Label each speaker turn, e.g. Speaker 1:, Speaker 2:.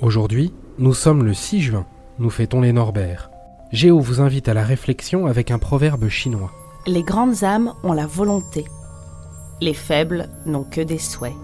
Speaker 1: Aujourd'hui, nous sommes le 6 juin, nous fêtons les Norbert. Géo vous invite à la réflexion avec un proverbe chinois.
Speaker 2: Les grandes âmes ont la volonté. Les faibles n'ont que des souhaits.